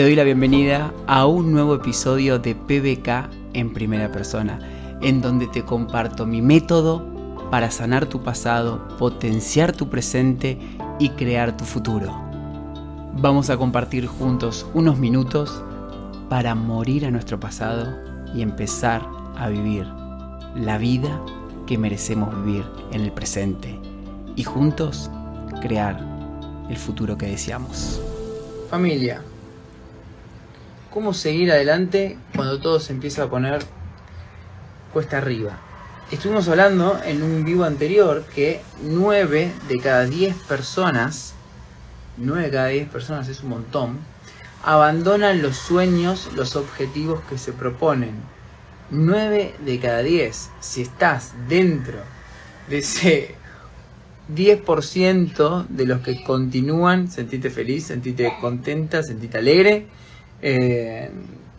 Te doy la bienvenida a un nuevo episodio de PBK en primera persona, en donde te comparto mi método para sanar tu pasado, potenciar tu presente y crear tu futuro. Vamos a compartir juntos unos minutos para morir a nuestro pasado y empezar a vivir la vida que merecemos vivir en el presente y juntos crear el futuro que deseamos. Familia, ¿cómo seguir adelante cuando todo se empieza a poner cuesta arriba? Estuvimos hablando en un vivo anterior que 9 de cada 10 personas, 9 de cada 10 personas es un montón, abandonan los sueños, los objetivos que se proponen. 9 de cada 10. Si estás dentro de ese 10% de los que continúan, sentite feliz, sentite contenta, sentite alegre. Eh,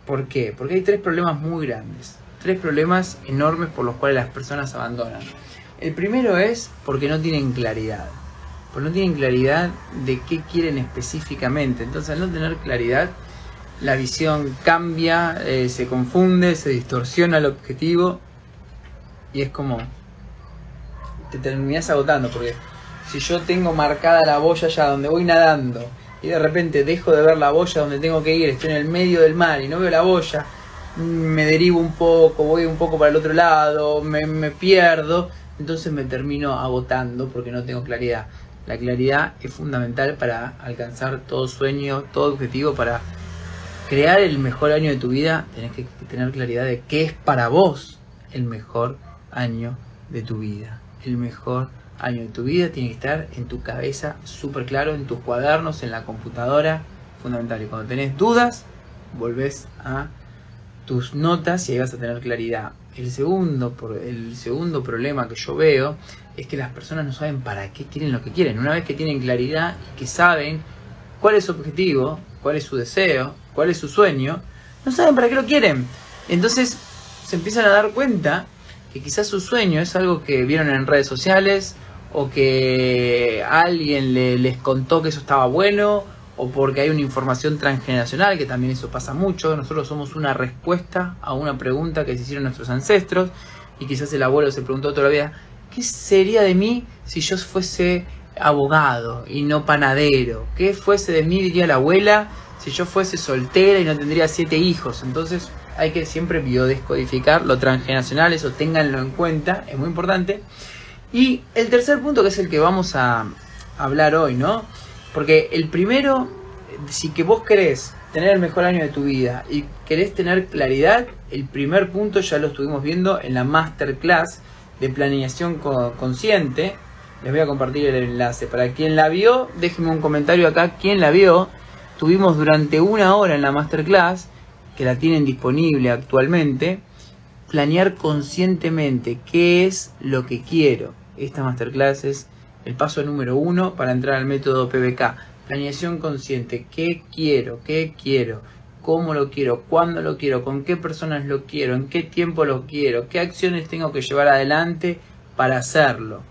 ¿Por qué? Porque hay tres problemas muy grandes, tres problemas enormes por los cuales las personas abandonan. El primero es porque no tienen claridad, porque no tienen claridad de qué quieren específicamente. Entonces al no tener claridad, la visión cambia, eh, se confunde, se distorsiona el objetivo y es como te terminás agotando, porque si yo tengo marcada la boya allá donde voy nadando y de repente dejo de ver la boya donde tengo que ir, estoy en el medio del mar y no veo la boya, me derivo un poco, voy un poco para el otro lado, me, me pierdo, entonces me termino agotando porque no tengo claridad. La claridad es fundamental para alcanzar todo sueño, todo objetivo, para crear el mejor año de tu vida, tenés que tener claridad de qué es para vos el mejor año de tu vida el mejor año de tu vida tiene que estar en tu cabeza súper claro, en tus cuadernos, en la computadora, fundamental. Y cuando tenés dudas, volvés a tus notas y ahí vas a tener claridad. El segundo, el segundo problema que yo veo es que las personas no saben para qué quieren lo que quieren. Una vez que tienen claridad y que saben cuál es su objetivo, cuál es su deseo, cuál es su sueño, no saben para qué lo quieren. Entonces se empiezan a dar cuenta que quizás su sueño es algo que vieron en redes sociales o que alguien les contó que eso estaba bueno o porque hay una información transgeneracional, que también eso pasa mucho. Nosotros somos una respuesta a una pregunta que se hicieron nuestros ancestros y quizás el abuelo se preguntó todavía, ¿qué sería de mí si yo fuese abogado y no panadero? ¿Qué fuese de mí, diría la abuela, si yo fuese soltera y no tendría siete hijos? Entonces hay que siempre biodescodificar lo transgeneracional, eso ténganlo en cuenta, es muy importante. Y el tercer punto, que es el que vamos a hablar hoy, ¿no? Porque el primero, si que vos querés tener el mejor año de tu vida y querés tener claridad, el primer punto ya lo estuvimos viendo en la masterclass de planeación consciente. Les voy a compartir el enlace. Para quien la vio, déjenme un comentario acá. ¿Quién la vio? Tuvimos durante una hora en la masterclass que la tienen disponible actualmente, planear conscientemente qué es lo que quiero. Esta masterclass es el paso número uno para entrar al método PBK. Planeación consciente. ¿Qué quiero? ¿Qué quiero? ¿Cómo lo quiero? ¿Cuándo lo quiero? ¿Con qué personas lo quiero? ¿En qué tiempo lo quiero? ¿Qué acciones tengo que llevar adelante para hacerlo?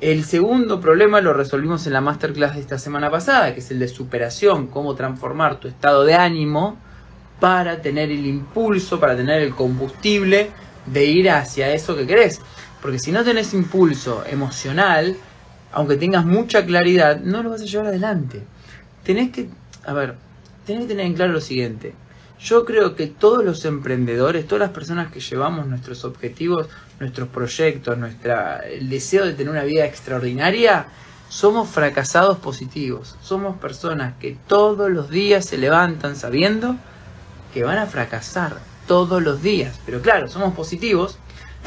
El segundo problema lo resolvimos en la masterclass de esta semana pasada, que es el de superación, cómo transformar tu estado de ánimo para tener el impulso, para tener el combustible de ir hacia eso que querés. Porque si no tenés impulso emocional, aunque tengas mucha claridad, no lo vas a llevar adelante. Tenés que, a ver, tenés que tener en claro lo siguiente. Yo creo que todos los emprendedores, todas las personas que llevamos nuestros objetivos, nuestros proyectos, nuestra, el deseo de tener una vida extraordinaria, somos fracasados positivos. Somos personas que todos los días se levantan sabiendo que van a fracasar todos los días. Pero claro, somos positivos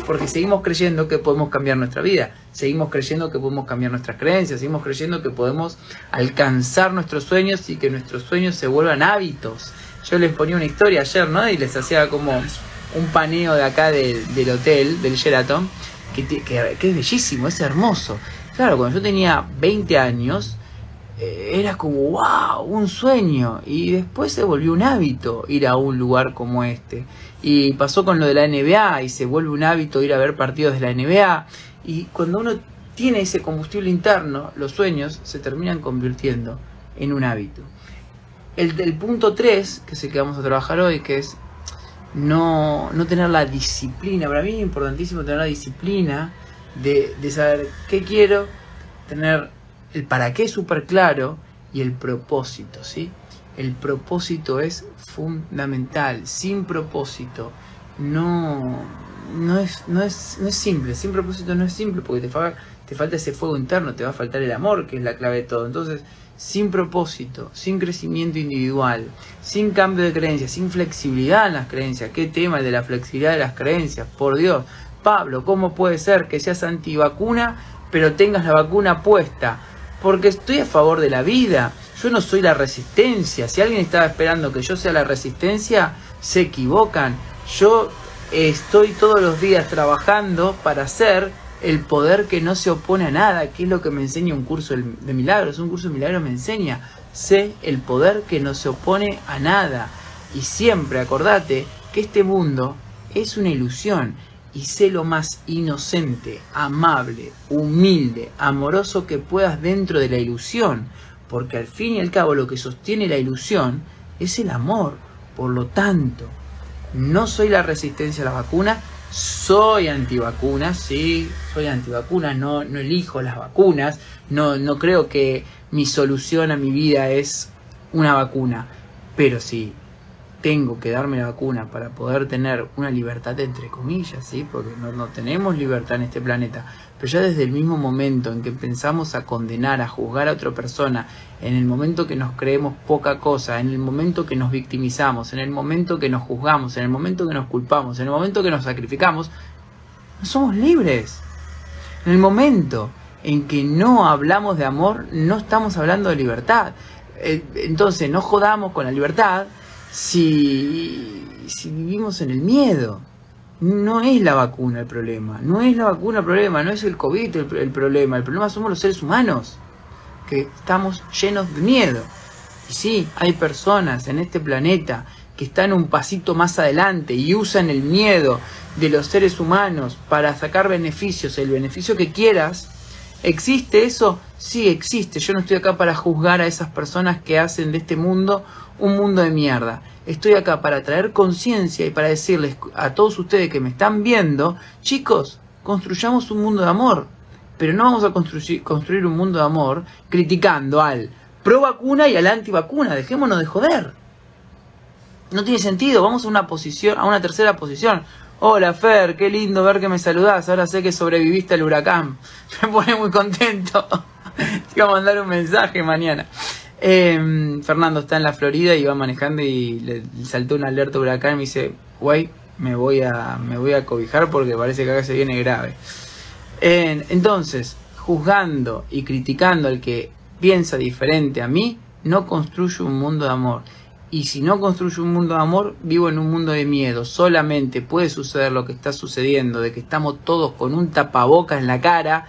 porque seguimos creyendo que podemos cambiar nuestra vida, seguimos creyendo que podemos cambiar nuestras creencias, seguimos creyendo que podemos alcanzar nuestros sueños y que nuestros sueños se vuelvan hábitos. Yo les ponía una historia ayer, ¿no? Y les hacía como un paneo de acá del hotel, del Sheraton, que, es bellísimo, es hermoso. Claro, cuando yo tenía 20 años, eh, era como, wow, un sueño. Y después se volvió un hábito ir a un lugar como este. Y pasó con lo de la NBA y se vuelve un hábito ir a ver partidos de la NBA. Y cuando uno tiene ese combustible interno, los sueños se terminan convirtiendo en un hábito. el punto 3, que es el que vamos a trabajar hoy, que es no, no tener la disciplina. Para mí es importantísimo tener la disciplina de, de saber qué quiero, tener el para qué súper claro y el propósito, ¿sí? El propósito es fundamental. Sin propósito no, no, es, no, es, no es simple. Sin propósito no es simple porque te, fa falta ese fuego interno, te va a faltar el amor, que es la clave de todo. Entonces, sin propósito, sin crecimiento individual, sin cambio de creencias, sin flexibilidad en las creencias. ¿Qué tema el de la flexibilidad de las creencias? Por Dios. Pablo, ¿cómo puede ser que seas antivacuna pero tengas la vacuna puesta? Porque estoy a favor de la vida. Yo no soy la resistencia. Si alguien estaba esperando que yo sea la resistencia, se equivocan. Yo estoy todos los días trabajando para ser el poder que no se opone a nada, que es lo que me enseña un curso de milagros. Un curso de milagros me enseña, sé el poder que no se opone a nada. Y siempre acordate que este mundo es una ilusión y sé lo más inocente, amable, humilde, amoroso que puedas dentro de la ilusión, porque al fin y al cabo lo que sostiene la ilusión es el amor. Por lo tanto, no soy la resistencia a la vacuna, soy antivacuna, sí, soy antivacuna, no, no elijo las vacunas, no, no creo que mi solución a mi vida es una vacuna, pero sí, tengo que darme la vacuna para poder tener una libertad entre comillas, ¿sí? porque no, no, tenemos libertad en este planeta. Pero ya desde el mismo momento en que pensamos a condenar, a juzgar a otra persona, en el momento que nos creemos poca cosa, en el momento que nos victimizamos, en el momento que nos juzgamos, en el momento que nos culpamos, en el momento que nos sacrificamos, no somos libres. En el momento en que no hablamos de amor, no estamos hablando de libertad. Eh, entonces, no jodamos con la libertad si, si vivimos en el miedo. No es la vacuna el problema, no es la vacuna el problema, no es el COVID el, problema, el problema somos los seres humanos, que estamos llenos de miedo. Y sí, hay personas en este planeta que están un pasito más adelante y usan el miedo de los seres humanos para sacar beneficios, el beneficio que quieras. ¿Existe eso? Sí, existe. Yo no estoy acá para juzgar a esas personas que hacen de este mundo un mundo de mierda. Estoy acá para traer conciencia y para decirles a todos ustedes que me están viendo, chicos, construyamos un mundo de amor. Pero no vamos a construir, construir un mundo de amor criticando al pro vacuna y al anti vacuna. Dejémonos de joder. No tiene sentido. Vamos a una posición, a una tercera posición. Hola Fer, qué lindo ver que me saludás. Ahora sé que sobreviviste al huracán. Me pone muy contento. Te voy a mandar un mensaje mañana. Em, Fernando está en la Florida y va manejando y le, saltó una alerta huracán y me dice, güey, me voy a me voy a cobijar porque parece que acá se viene grave. entonces, juzgando y criticando al que piensa diferente a mí, no construyo un mundo de amor. Y si no construyo un mundo de amor, vivo en un mundo de miedo. Solamente puede suceder lo que está sucediendo, de que estamos todos con un tapaboca en la cara,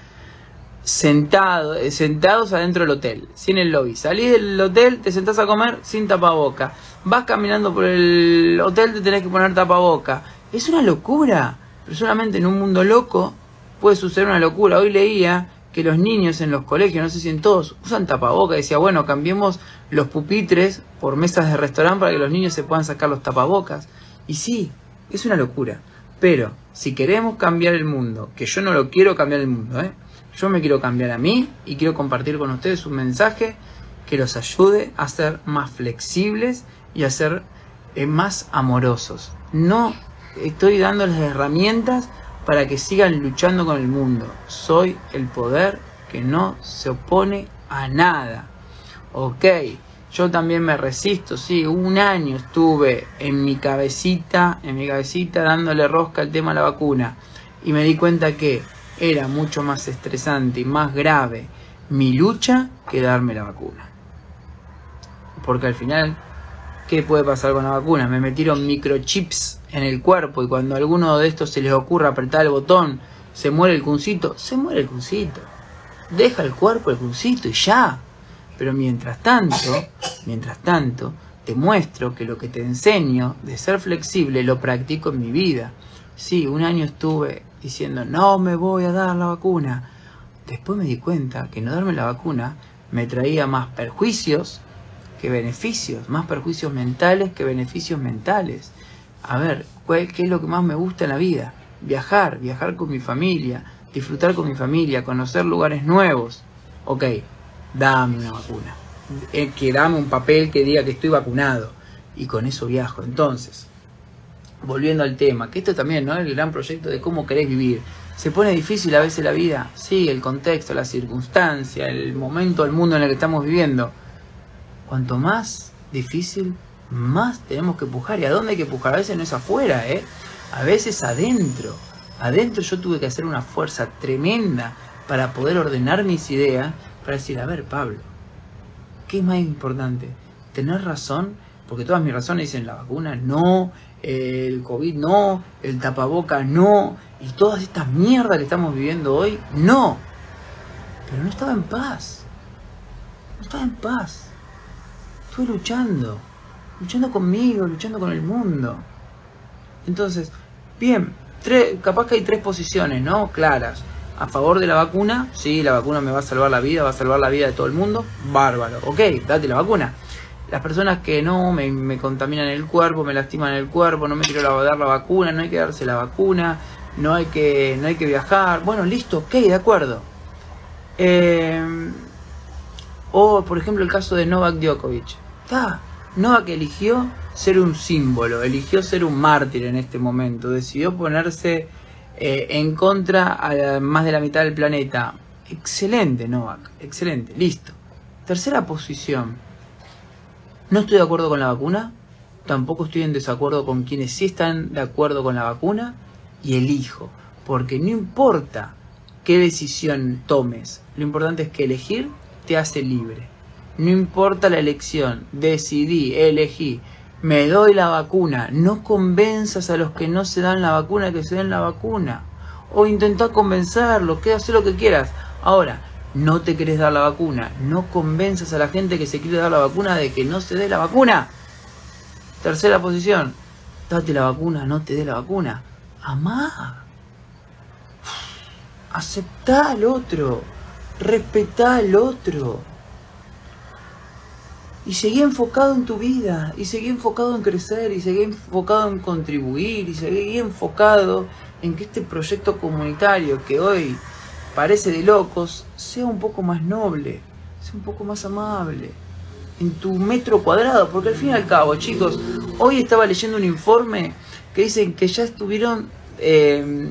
sentado, eh, sentados adentro del hotel, sin el lobby. Salís del hotel, te sentás a comer sin tapaboca. Vas caminando por el hotel, te tenés que poner tapaboca. Es una locura. Pero solamente en un mundo loco puede suceder una locura. Hoy leía que los niños en los colegios, no sé si en todos, usan tapaboca. Decía, bueno, cambiemos los pupitres por mesas de restaurante para que los niños se puedan sacar los tapabocas. Y sí, es una locura. Pero si queremos cambiar el mundo, que yo no lo quiero cambiar el mundo, ¿eh? Yo me quiero cambiar a mí y quiero compartir con ustedes un mensaje que los ayude a ser más flexibles y a ser eh, más amorosos. No estoy dándoles herramientas para que sigan luchando con el mundo. Soy el poder que no se opone a nada. Ok, yo también me resisto, sí, un año estuve en mi cabecita, en mi cabecita dándole rosca al tema de la vacuna y me di cuenta que era mucho más estresante y más grave mi lucha que darme la vacuna. Porque al final, ¿qué puede pasar con la vacuna? Me metieron microchips en el cuerpo y cuando a alguno de estos se les ocurra apretar el botón, se muere el cuncito, se muere el cuncito. Deja el cuerpo el cuncito y ya. Pero mientras tanto, mientras tanto, te muestro que lo que te enseño de ser flexible lo practico en mi vida. Sí, un año estuve diciendo, no me voy a dar la vacuna. Después me di cuenta que no darme la vacuna me traía más perjuicios que beneficios, más perjuicios mentales que beneficios mentales. A ver, ¿qué es lo que más me gusta en la vida? Viajar, viajar con mi familia, disfrutar con mi familia, conocer lugares nuevos. Ok, dame una vacuna. Eh, que dame un papel que diga que estoy vacunado. Y con eso viajo. Entonces, volviendo al tema, que esto también, ¿no? El gran proyecto de cómo querés vivir. ¿Se pone difícil a veces la vida? Sí, el contexto, la circunstancia, el momento, el mundo en el que estamos viviendo. Cuanto más difícil, más tenemos que pujar. ¿Y a dónde hay que pujar? A veces no es afuera, ¿eh? A veces adentro. Adentro yo tuve que hacer una fuerza tremenda para poder ordenar mis ideas, para decir, a ver, Pablo, ¿qué es más importante? ¿Tener razón? Porque todas mis razones dicen la vacuna no, el COVID no, el tapaboca no, y todas estas mierdas que estamos viviendo hoy, no. Pero no estaba en paz. No estaba en paz. Estuve luchando. Luchando conmigo, luchando con el mundo. Entonces, bien, tres, capaz que hay tres posiciones, ¿no? Claras. A favor de la vacuna, sí, la vacuna me va a salvar la vida, va a salvar la vida de todo el mundo. Bárbaro. Ok, date la vacuna las personas que no me, contaminan el cuerpo, me lastiman el cuerpo, no me quiero dar la vacuna, no hay que darse la vacuna, no hay que, no hay que viajar. Bueno, listo, ok, de acuerdo. Eh, o, por ejemplo, el caso de Novak Djokovic. Está, Novak eligió ser un símbolo, eligió ser un mártir en este momento, decidió ponerse eh, en contra a más de la mitad del planeta. Excelente, Novak, excelente, listo. Tercera posición no estoy de acuerdo con la vacuna, tampoco estoy en desacuerdo con quienes sí están de acuerdo con la vacuna y elijo, porque no importa qué decisión tomes, lo importante es que elegir te hace libre. No importa la elección, decidí, elegí, me doy la vacuna, no convenzas a los que no se dan la vacuna que se den la vacuna. O intenta convencerlos, que lo que quieras. Ahora, no te querés dar la vacuna, no convenzas a la gente que se quiere dar la vacuna de que no se dé la vacuna. Tercera posición, date la vacuna, no te dé la vacuna. Amá. Aceptá al otro, respetá al otro. Y seguí enfocado en tu vida, y seguí enfocado en crecer, y seguí enfocado en contribuir, y seguí enfocado en que este proyecto comunitario que hoy parece de locos, sea un poco más noble, sea un poco más amable en tu metro cuadrado, porque al fin y al cabo, chicos, hoy estaba leyendo un informe que dicen que ya estuvieron eh,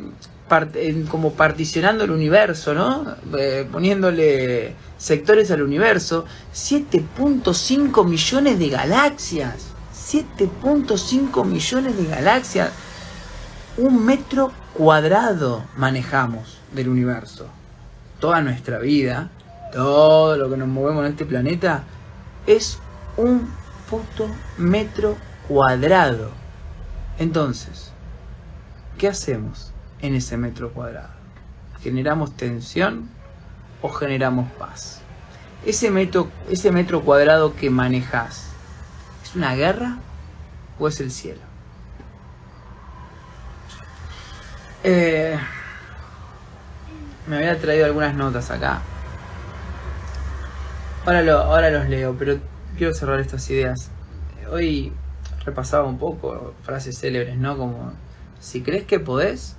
como particionando el universo, ¿no? Eh, poniéndole sectores al universo, 7.5 millones de galaxias, 7.5 millones de galaxias, un metro cuadrado manejamos del universo. Toda nuestra vida, todo lo que nos movemos en este planeta, es un puto metro cuadrado. Entonces, ¿qué hacemos en ese metro cuadrado? ¿Generamos tensión o generamos paz? Ese metro, ese metro cuadrado que manejas, ¿es una guerra o es el cielo? Eh, me había traído algunas notas acá. Ahora, lo, ahora los leo, pero quiero cerrar estas ideas. Hoy repasaba un poco frases célebres, ¿no? Como, si crees que podés,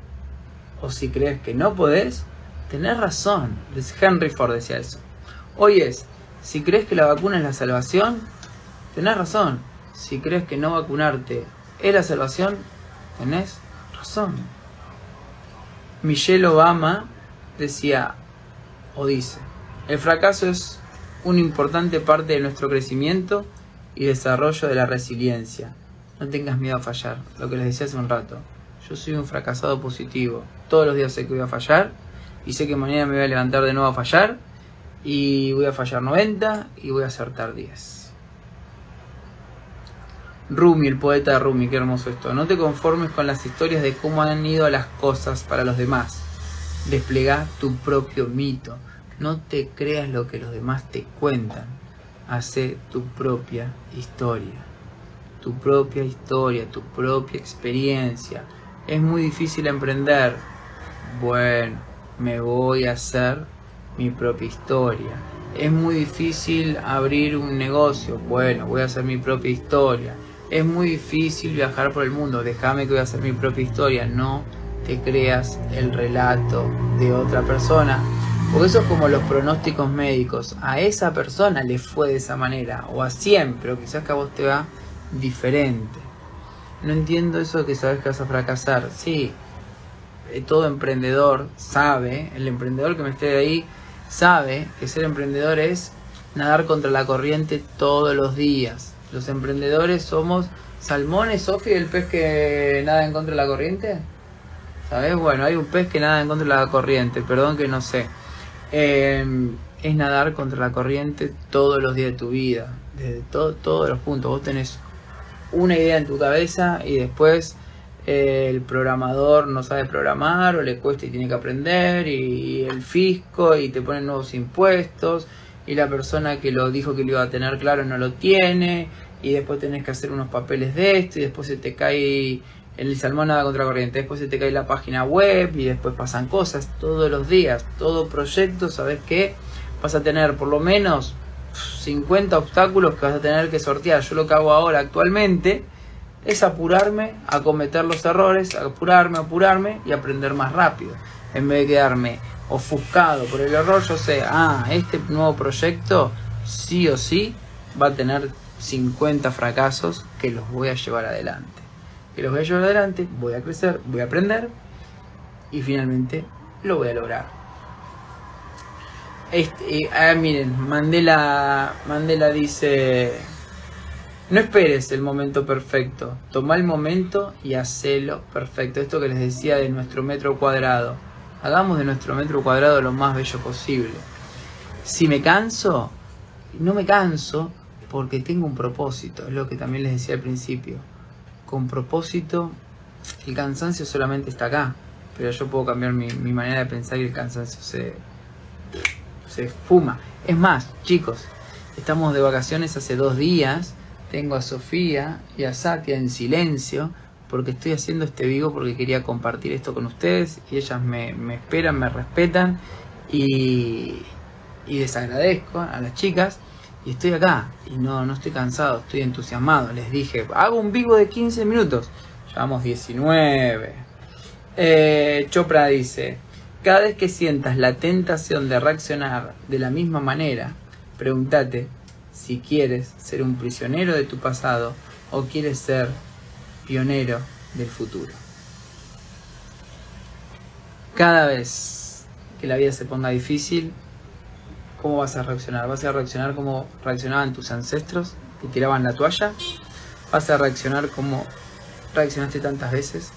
o si crees que no podés, tenés razón. Henry Ford decía eso. Hoy es, si crees que la vacuna es la salvación, tenés razón. Si crees que no vacunarte es la salvación, tenés razón. Michelle Obama decía o dice, el fracaso es una importante parte de nuestro crecimiento y desarrollo de la resiliencia. No tengas miedo a fallar, lo que les decía hace un rato. Yo soy un fracasado positivo. Todos los días sé que voy a fallar y sé que mañana me voy a levantar de nuevo a fallar y voy a fallar 90 y voy a acertar 10. Rumi, el poeta Rumi, qué hermoso esto. No te conformes con las historias de cómo han ido las cosas para los demás. Desplega tu propio mito. No te creas lo que los demás te cuentan. Hace tu propia historia. Tu propia historia, tu propia experiencia. Es muy difícil emprender. Bueno, me voy a hacer mi propia historia. Es muy difícil abrir un negocio. Bueno, voy a hacer mi propia historia. Es muy difícil viajar por el mundo. Déjame que voy a hacer mi propia historia. No te creas el relato de otra persona. Porque eso es como los pronósticos médicos. A esa persona le fue de esa manera. O a siempre. O quizás que a vos te va diferente. No entiendo eso de que sabes que vas a fracasar. Sí, eh, todo emprendedor sabe, el emprendedor que me esté ahí, sabe que ser emprendedor es nadar contra la corriente todos los días. Los emprendedores somos salmones, Sofi, el pez que nada en contra de la corriente. ¿Sabes? Bueno, hay un pez que nada en contra de la corriente, perdón que no sé. Em, es nadar contra la corriente todos los días de tu vida, desde todos los puntos. Vos tenés una idea en tu cabeza y después el programador no sabe programar o le cuesta y tiene que aprender y el fisco y te ponen nuevos impuestos y la persona que lo dijo que lo iba a tener claro no lo tiene y después tenés que hacer unos papeles de esto y después se te cae el salmón nada contracorriente, después se te cae la página web y después pasan cosas todos los días, todo proyecto, sabes que vas a tener por lo menos 50 obstáculos que vas a tener que sortear. Yo lo que hago ahora actualmente es apurarme a cometer los errores, apurarme, apurarme y aprender más rápido. En vez de quedarme ofuscado por el error, yo sé, ah, este nuevo proyecto sí o sí va a tener 50 fracasos que los voy a llevar adelante. Que los voy a llevar adelante, voy a crecer, voy a aprender y finalmente lo voy a lograr. Este, ah, miren, Mandela, Mandela dice no esperes el momento perfecto, toma el momento y hacelo perfecto. Esto que les decía de nuestro metro cuadrado. Hagamos de nuestro metro cuadrado lo más bello posible. Si me canso, no me canso porque tengo un propósito, es lo que también les decía al principio. Con propósito, el cansancio solamente está acá, pero yo puedo cambiar mi, manera de pensar y el cansancio se, se fuma. Es más, chicos, estamos de vacaciones hace dos días tengo a Sofía y a Satia en silencio porque estoy haciendo este vivo porque quería compartir esto con ustedes y ellas me, esperan, me respetan y, y les agradezco a las chicas y estoy acá y no, no estoy cansado, estoy entusiasmado. Les dije, hago un vivo de 15 minutos. Llevamos 19. Eh, Chopra dice, cada vez que sientas la tentación de reaccionar de la misma manera, pregúntate si quieres ser un prisionero de tu pasado o quieres ser pionero del futuro. Cada vez que la vida se ponga difícil, ¿cómo vas a reaccionar? ¿Vas a reaccionar como reaccionaban tus ancestros que tiraban la toalla? ¿Vas a reaccionar como reaccionaste tantas veces?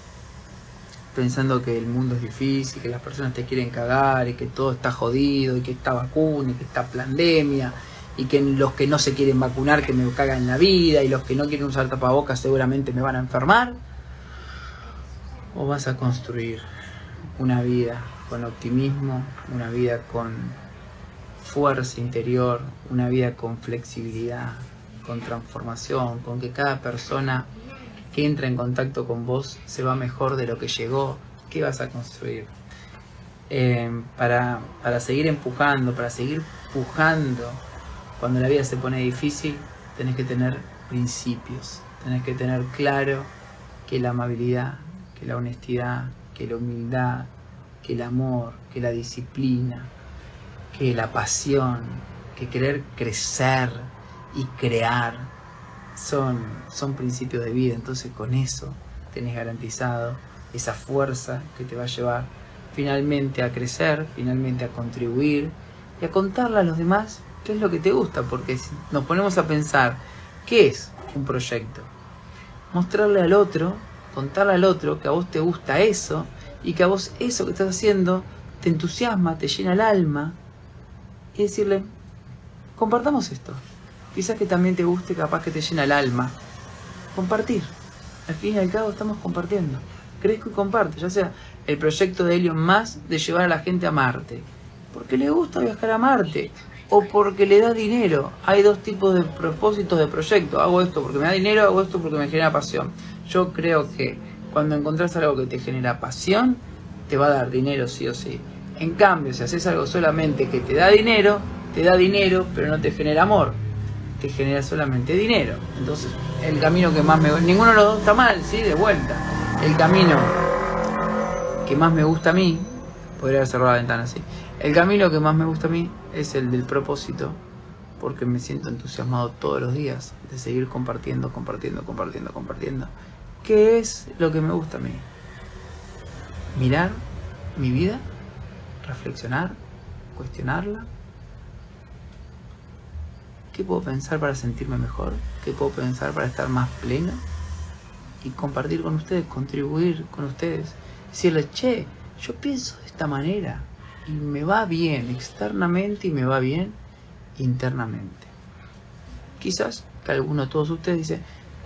Pensando que el mundo es difícil, que las personas te quieren cagar y que todo está jodido y que está vacuna y que está pandemia y que los que no se quieren vacunar que me cagan la vida y los que no quieren usar tapabocas seguramente me van a enfermar? ¿O vas a construir una vida con optimismo, una vida con fuerza interior, una vida con flexibilidad, con transformación, con que cada persona que entra en contacto con vos se va mejor de lo que llegó? ¿Qué vas a construir? Eh, para, para seguir empujando, para seguir pujando cuando la vida se pone difícil, tenés que tener principios, tenés que tener claro que la amabilidad, que la honestidad, que la humildad, que el amor, que la disciplina, que la pasión, que querer crecer y crear son, son principios de vida. Entonces con eso tenés garantizado esa fuerza que te va a llevar finalmente a crecer, finalmente a contribuir y a contarle a los demás qué es lo que te gusta, porque si nos ponemos a pensar, ¿qué es un proyecto? Mostrarle al otro, contarle al otro que a vos te gusta eso y que a vos eso que estás haciendo te entusiasma, te llena el alma y decirle, compartamos esto. Quizás que también te guste, capaz que te llena el alma. Compartir. Al fin y al cabo estamos compartiendo. Crezco y comparte, ya sea el proyecto de Helion más de llevar a la gente a Marte. Porque le gusta viajar a Marte o porque le da dinero. Hay dos tipos de propósitos de proyecto. Hago esto porque me da dinero, hago esto porque me genera pasión. Yo creo que cuando encontrás algo que te genera pasión, te va a dar dinero sí o sí. En cambio, si haces algo solamente que te da dinero, te da dinero, pero no te genera amor, te genera solamente dinero. Entonces, el camino que más me ninguno de los dos está mal, sí, de vuelta. El camino que más me gusta a mí, podría cerrado la ventana así. El camino que más me gusta a mí es el del propósito, porque me siento entusiasmado todos los días de seguir compartiendo, compartiendo, compartiendo, compartiendo. ¿Qué es lo que me gusta a mí? Mirar mi vida, reflexionar, cuestionarla. ¿Qué puedo pensar para sentirme mejor? ¿Qué puedo pensar para estar más pleno? Y compartir con ustedes, contribuir con ustedes. Decirles, che, yo pienso de esta manera y me va bien externamente y me va bien internamente. Quizás que alguno de todos ustedes dice,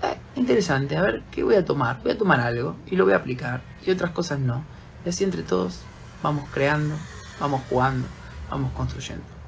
eh, interesante, a ver, ¿qué voy a tomar? Voy a tomar algo y lo voy a aplicar y otras cosas no. Y así entre todos vamos creando, vamos jugando, vamos construyendo.